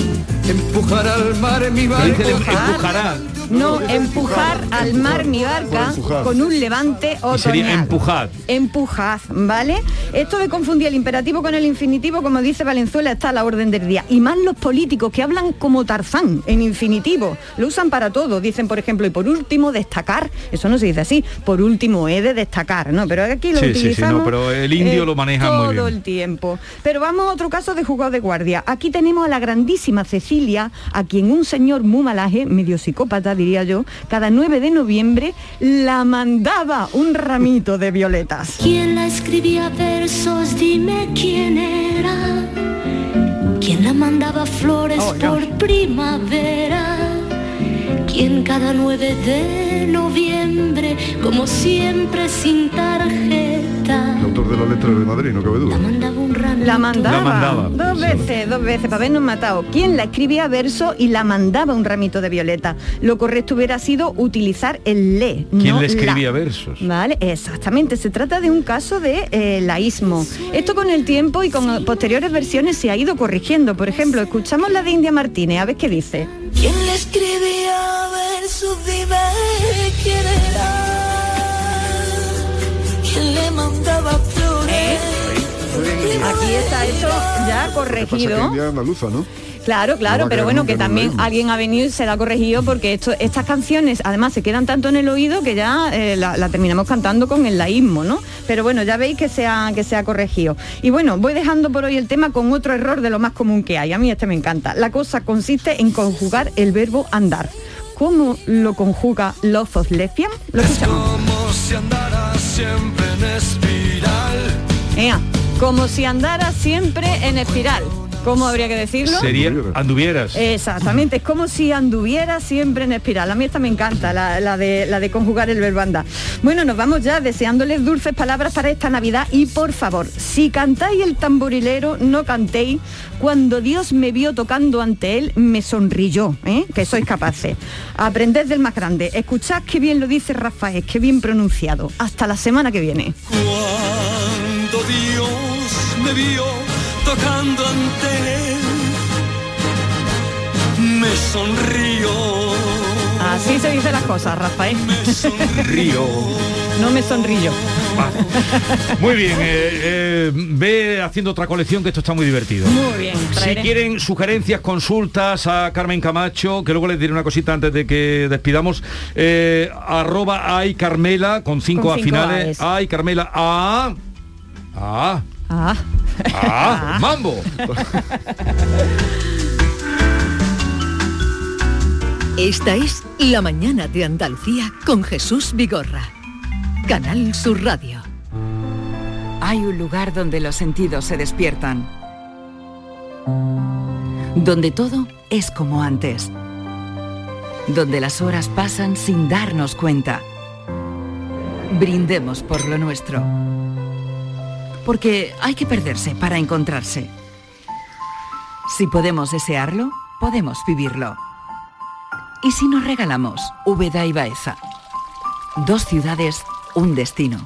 Empujar al mar en mi ¿Qué barca. empujará? No, empujar al mar mi barca con un levante Y otoñal. sería empujad. Empujad, ¿vale? Esto de confundir el imperativo con el infinitivo, como dice Valenzuela, está a la orden del día. Y más los políticos que hablan como Tarzán, en infinitivo. Lo usan para todo. Dicen, por ejemplo, y por último, destacar. Eso no se dice así. Por último, he de destacar, ¿no? Pero aquí lo Sí, sí, sí, utilizamos... no, pero el indio lo maneja todo muy bien. el tiempo. Pero vamos a otro caso de juzgado de guardia. Aquí tenemos a la grandísima Cecilia, a quien un señor muy malaje, medio psicópata diría yo, cada 9 de noviembre la mandaba un ramito de violetas. ¿Quién la escribía versos? Dime quién era. ¿Quién la mandaba flores Oh, no. por primavera? ¿Quién cada 9 de noviembre, como siempre sin tarjeta, El autor de la letra de Madrid, no cabe duda. mandaba un ramito? La mandaba, La mandaba. dos veces, dos veces, para habernos matado. ¿Quién la escribía verso y la mandaba un ramito de violeta? Lo correcto hubiera sido utilizar el le. ¿Quién no le la. escribía versos? Vale, exactamente. Se trata de un caso de eh, laísmo. Esto con el tiempo y con posteriores versiones se ha ido corrigiendo. Por ejemplo, escuchamos la de India Martínez, a ver qué dice. ¿Quién le escribía? Dime quién era. ¿Quién le mandaba flores? Aquí está esto ya corregido. Claro, claro, pero bueno, que también alguien ha venido y se la ha corregido porque esto, estas canciones además se quedan tanto en el oído que ya eh, la, la terminamos cantando con el laísmo, ¿no? Pero bueno, ya veis que se, ha, que se ha corregido. Y bueno, voy dejando por hoy el tema con otro error de lo más común que hay. A mí este me encanta. La cosa consiste en conjugar el verbo andar. ¿Cómo lo conjuga Love of Lesbian? Lo escuchamos. Como si andara siempre en espiral. Ea, como si andara siempre en espiral. ¿Cómo habría que decirlo? Sería anduvieras. Exactamente, es como si anduviera siempre en espiral. A mí esta me encanta, la, la de, la de conjugar el verbo andar. Bueno, nos vamos ya deseándoles dulces palabras para esta Navidad y por favor, si cantáis el tamborilero, no cantéis. Cuando Dios me vio tocando ante él, me sonrió, ¿eh? que sois capaces. Aprended del más grande. Escuchad qué bien lo dice Rafael, qué bien pronunciado. Hasta la semana que viene. Cuando Dios me vio tocando ante él, me sonrió. Así se dicen las cosas, Rafael. Río. No me sonrillo. Muy bien, eh, eh, ve haciendo otra colección que esto está muy divertido. Muy bien, Si quieren sugerencias, consultas a Carmen Camacho, que luego les diré una cosita antes de que despidamos, eh, arroba ay Carmela con cinco Con a finales. A's. Ay Carmela a a Ah. a mambo. Esta es La Mañana de Andalucía con Jesús Vigorra. Canal Sur Radio. Hay un lugar donde los sentidos se despiertan. Donde todo es como antes. Donde las horas pasan sin darnos cuenta. Brindemos por lo nuestro. Porque hay que perderse para encontrarse. Si podemos desearlo, podemos vivirlo. ¿Y si nos regalamos Úbeda y Baeza? Dos ciudades, un destino.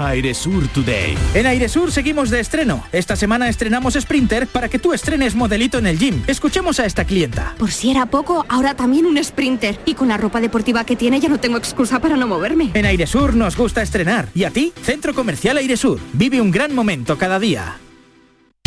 Airesur Today. En Airesur seguimos de estreno. Esta semana estrenamos Sprinter para que tú estrenes modelito en el gym. Escuchemos a esta clienta. Por si era poco, ahora también un Sprinter. Y con la ropa deportiva que tiene ya no tengo excusa para no moverme. En Airesur nos gusta estrenar. ¿Y a ti? Centro Comercial Airesur. Vive un gran momento cada día.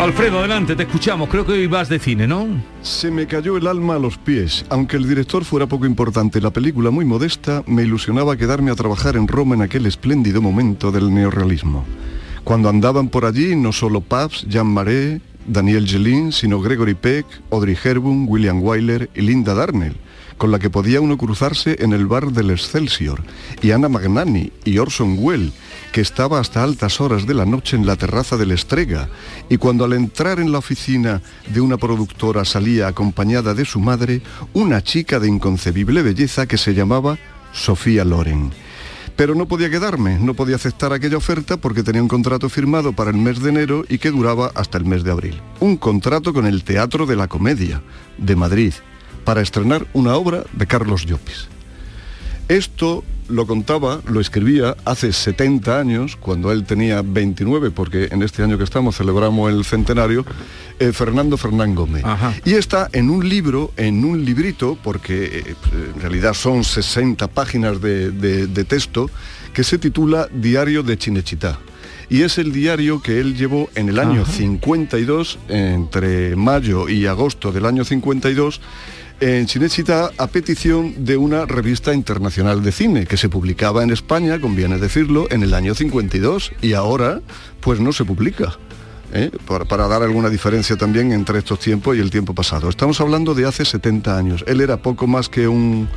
Alfredo, adelante, te escuchamos. Creo que hoy vas de cine, ¿no? Se me cayó el alma a los pies. Aunque el director fuera poco importante, la película muy modesta, me ilusionaba quedarme a trabajar en Roma en aquel espléndido momento del neorrealismo. Cuando andaban por allí no solo Pabst, Jean Marais, Daniel Gelin, sino Gregory Peck, Audrey Hepburn, William Wyler y Linda Darnell, con la que podía uno cruzarse en el bar del Excelsior, y Anna Magnani y Orson Welles, que estaba hasta altas horas de la noche en la terraza del Estrega, y cuando al entrar en la oficina de una productora salía acompañada de su madre, una chica de inconcebible belleza que se llamaba Sofía Loren. Pero no podía quedarme, no podía aceptar aquella oferta porque tenía un contrato firmado para el mes de enero y que duraba hasta el mes de abril. Un contrato con el Teatro de la Comedia de Madrid para estrenar una obra de Carlos Llopis. Esto lo contaba, lo escribía hace 70 años, cuando él tenía 29, porque en este año que estamos celebramos el centenario, eh, Fernando Fernán Gómez. Y está en un libro, en un librito, porque eh, en realidad son 60 páginas de, de- de texto, que se titula Diario de Chinechita. Y es el diario que él llevó en el año Ajá. 52, entre mayo y agosto del año 52, en Cinecittà a petición de una revista internacional de cine que se publicaba en España, conviene decirlo, en el año 52 y ahora pues no se publica. ¿eh? Para, dar alguna diferencia también entre estos tiempos y el tiempo pasado. Estamos hablando de hace 70 años. Él era poco más que un,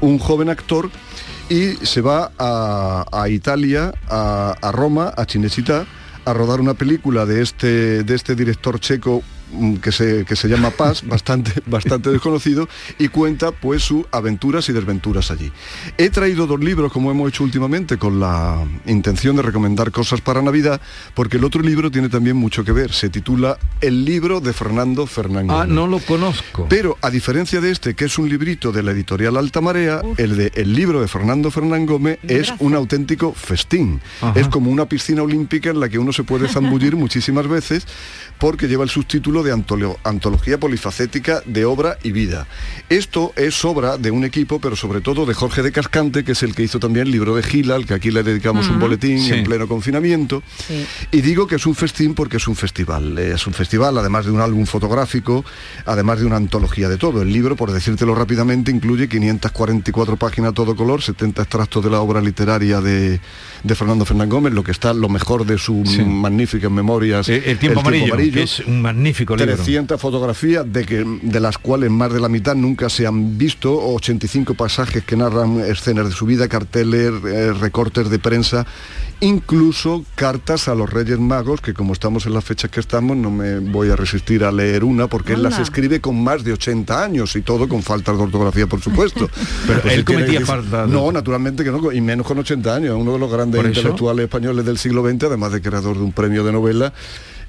un joven actor y se va a, Italia, a, Roma, a Cinecittà, a rodar una película de este, de este director checo que se, que se llama Paz, bastante, bastante desconocido, y cuenta pues sus aventuras y desventuras allí. He traído dos libros, como hemos hecho últimamente, con la intención de recomendar cosas para Navidad, porque el otro libro tiene también mucho que ver. Se titula El libro de Fernando Fernández. Ah, no lo conozco. Pero a diferencia de este, que es un librito de la editorial Alta Marea, el de el libro de Fernando Fernán Gómez es un auténtico festín. Ajá. Es como una piscina olímpica en la que uno se puede zambullir muchísimas veces porque lleva el subtítulo de antolo- Antología Polifacética de Obra y Vida. Esto es obra de un equipo, pero sobre todo de Jorge de Cascante, que es el que hizo también el libro de Gila, al que aquí le dedicamos un boletín Sí. en pleno confinamiento. Y digo que es un festín porque es un festival. Eh, Es un festival, además de un álbum fotográfico, además de una antología de todo. El libro, por decírtelo rápidamente, incluye 544 páginas a todo color, 70 extractos de la obra literaria de, de Fernando Fernán Gómez, lo que está lo mejor de sus magníficas memorias. Eh, El tiempo amarillo, que es un magnífico libro. 300 fotografías de, que, de las cuales más de la mitad nunca se han visto, 85 pasajes que narran escenas de su vida, carteles, eh, recortes de prensa, incluso cartas a los Reyes Magos, que como estamos en las fechas que estamos, no me voy a resistir a leer una, porque él las escribe con más de 80 años y todo con faltas de ortografía, por supuesto. Pero Pues él si cometía faltas de- No, naturalmente que no, y menos con 80 años, uno de los grandes intelectuales españoles del siglo XX, además de creador de un premio de novela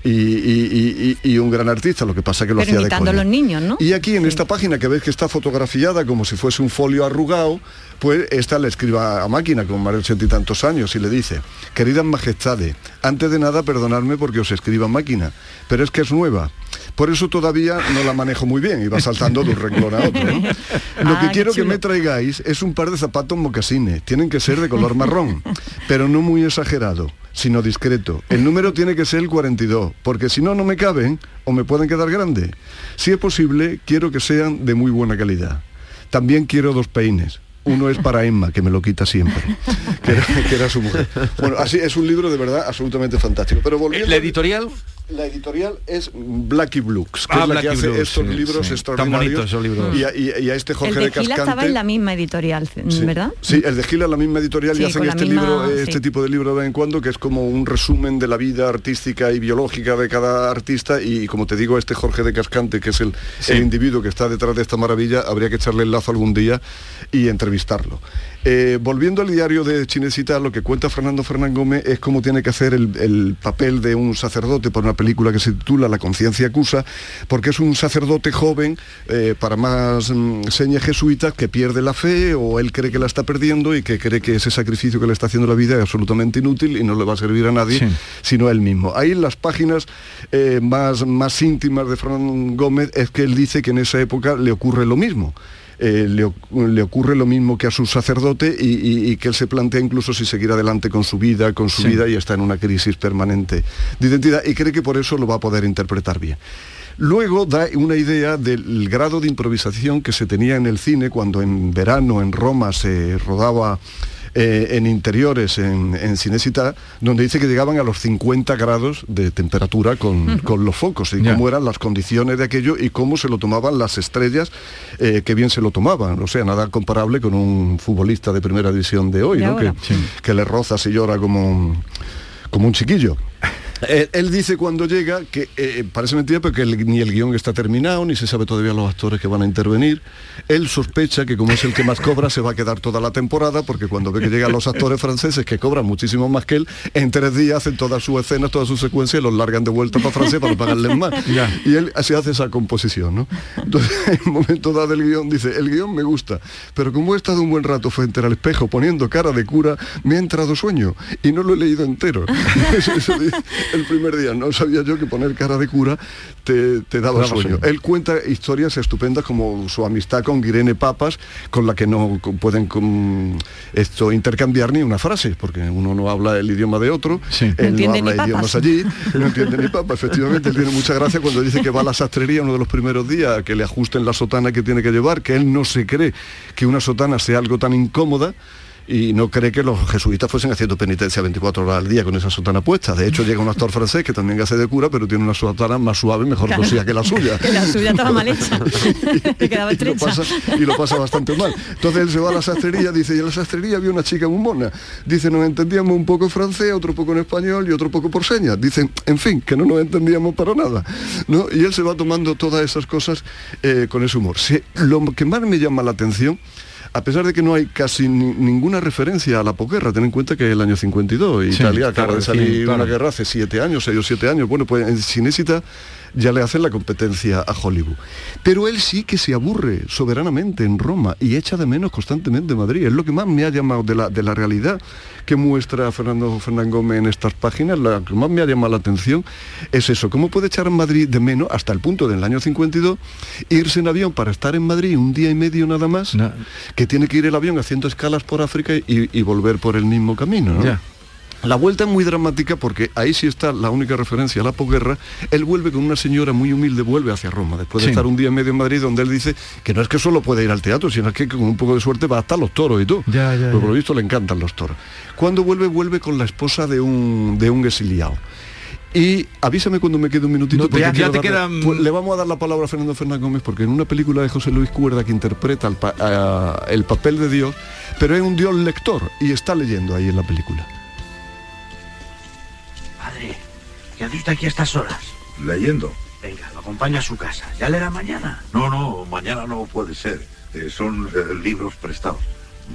y, y- y- y un gran artista, lo que pasa que lo Pero hacía de imitando a coña. los niños, ¿no? Y aquí en esta página que ves que está fotografiada como si fuese un folio arrugado, pues esta le escriba a máquina con más de ochenta y tantos años y le dice, queridas majestades, antes de nada perdonadme porque os escriba máquina, pero es que es nueva. Por eso todavía no la manejo muy bien y va saltando de un renglón a otro. ¿no? Lo que quiero que me traigáis es un par de zapatos mocasines. Tienen que ser de color marrón, pero no muy exagerado, sino discreto. El número tiene que ser el 42, porque si no, no me caben o me pueden quedar grandes. Si es posible, quiero que sean de muy buena calidad. También quiero dos peines. Uno es para Emma, que me lo quita siempre, que era, que era su mujer. Bueno, así es un libro de verdad absolutamente fantástico. Pero volviendo ¿La editorial? La editorial es Blackie Blux, que Ah, es la que hace estos sí, libros sí. Extraordinarios. esos libros. Y, a, y- y a este Jorge el de, de Gila Cascante. estaba en la misma editorial, Sí. ¿verdad? Sí, el de Gila, la misma editorial, Sí, y hacen este misma- libro, eh, este tipo de libro de vez en cuando, que es como un resumen de la vida artística y biológica de cada artista. Y como te digo, este Jorge de Cascante, que es el, Sí. el individuo que está detrás de esta maravilla, habría que echarle el lazo algún día y entrevistarlo. Eh, volviendo al diario de Chinesita, lo que cuenta Fernando Fernán Gómez es cómo tiene que hacer el, el papel de un sacerdote para una película que se titula La conciencia acusa, porque es un sacerdote joven, eh, para más mm, señas jesuitas, que pierde la fe o él cree que la está perdiendo y que cree que ese sacrificio que le está haciendo la vida es absolutamente inútil y no le va a servir a nadie, Sí. sino a él mismo. Ahí en las páginas eh, más, más íntimas de Fernán Gómez es que él dice que en esa época le ocurre lo mismo. Eh, le, oc- le ocurre lo mismo que a su sacerdote y, y- y que él se plantea incluso si seguir adelante con su vida, con su Sí. vida y está en una crisis permanente de identidad y cree que por eso lo va a poder interpretar bien. Luego da una idea del grado de improvisación que se tenía en el cine cuando en verano en Roma se rodaba eh, en interiores, en, en Cinecittà, donde dice que llegaban a los 50 grados de temperatura con, con los focos y Ya. cómo eran las condiciones de aquello y cómo se lo tomaban las estrellas, eh, que bien se lo tomaban. O sea, nada comparable con un futbolista de primera división de hoy, De ¿no? que, que le rozas y llora como un, como un chiquillo. Él, él dice cuando llega que eh, parece mentira porque el- ni el guion está terminado, ni se sabe todavía los actores que van a intervenir. Él sospecha que como es el que más cobra se va a quedar toda la temporada porque cuando ve que llegan los actores franceses que cobran muchísimo más que él, en tres días hacen todas sus escenas, todas sus secuencias y los largan de vuelta para Francia para pagarles más. Y él así hace esa composición, ¿no? Entonces, en un momento dado el guion dice, el guion me gusta, pero como he estado un buen rato frente al espejo poniendo cara de cura, me ha entrado sueño y no lo he leído entero. Eso- eso di- el primer día no sabía yo que poner cara de cura te, te daba sueño. Él cuenta historias estupendas como su amistad con Irene Papas, con la que no pueden esto intercambiar ni una frase, porque uno no habla el idioma de otro, Sí. él No habla ni papas. idiomas allí, no entiende ni papa. Efectivamente, él tiene mucha gracia cuando dice que va a la sastrería uno de los primeros días a que le ajusten la sotana que tiene que llevar, que él no se cree que una sotana sea algo tan incómoda y no cree que los jesuitas fuesen haciendo penitencia 24 horas al día con esa sotana puesta. De hecho, llega un actor francés que también hace de cura, pero tiene una sotana más suave, mejor Claro. cosida que la suya. Que la suya estaba mal hecha. Te quedaba y, lo pasa, y lo pasa bastante mal. Entonces él se va a la sastrería, dice, y en la sastrería había una chica muy mona. Dice, nos entendíamos un poco en francés, otro poco en español y otro poco por señas. Dicen, en fin, que no nos entendíamos para nada. ¿no? Y él se va tomando todas esas cosas eh, con ese humor. Lo que más me llama la atención a pesar de que no hay casi ni- ninguna referencia a la posguerra, ten en cuenta que el año 52 Sí, Italia acaba claro, de sí, salir claro. una guerra hace siete años, seis o siete años. Bueno, pues en Cinésita ya le hacen la competencia a Hollywood. Pero él sí que se aburre soberanamente en Roma y echa de menos constantemente Madrid. Es lo que más me ha llamado de la, de la realidad que muestra Fernando Fernán Gómez en estas páginas, lo que más me ha llamado la atención es eso, cómo puede echar en Madrid de menos hasta el punto del año 52, irse en avión para estar en Madrid un día y medio nada más, No. que tiene que ir el avión haciendo escalas por África y, y volver por el mismo camino. ¿no? Ya. La vuelta es muy dramática porque ahí sí está la única referencia a la posguerra. Él vuelve con una señora muy humilde, vuelve hacia Roma, después de Sí. estar un día y medio en Madrid, donde él dice que no es que solo puede ir al teatro, sino que con un poco de suerte va hasta los toros y todo. Ya, ya, Pero por lo visto le encantan los toros. Cuando vuelve, vuelve con la esposa de un, de un exiliado. Y avísame cuando me quede un minutito. No, porque ya- ya quiero te darle- quedan- pues le vamos a dar la palabra a Fernando Fernández Gómez porque en una película de José Luis Cuerda que interpreta el, pa- a- el papel de Dios, pero es un Dios lector y está leyendo ahí en la película. ¿Qué hace usted aquí a estas horas? Leyendo. Venga, lo acompaño a su casa. ¿Ya leerá mañana? No, no, mañana no puede ser. Eh, son eh, libros prestados.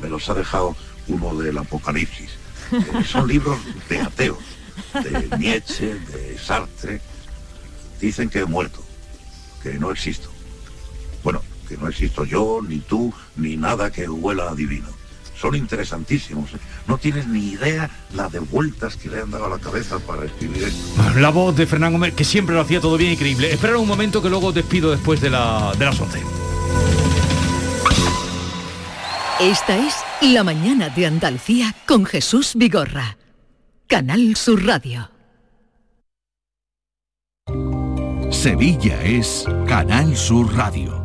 Me los ha dejado uno del Apocalipsis. Eh, son libros de ateos, de Nietzsche, de Sartre. Dicen que he muerto, que no existo. Bueno, que no existo yo, ni tú, ni nada que huela a divino. Son interesantísimos. ¿eh? No tienes ni idea la de vueltas que le han dado a la cabeza para escribir esto. La voz de Fernando Gómez, que siempre lo hacía todo bien increíble. Esperar un momento que luego os despido después de, la, de las 11. Esta es La Mañana de Andalucía con Jesús Vigorra. Canal Sur Radio. Sevilla es Canal Sur Radio.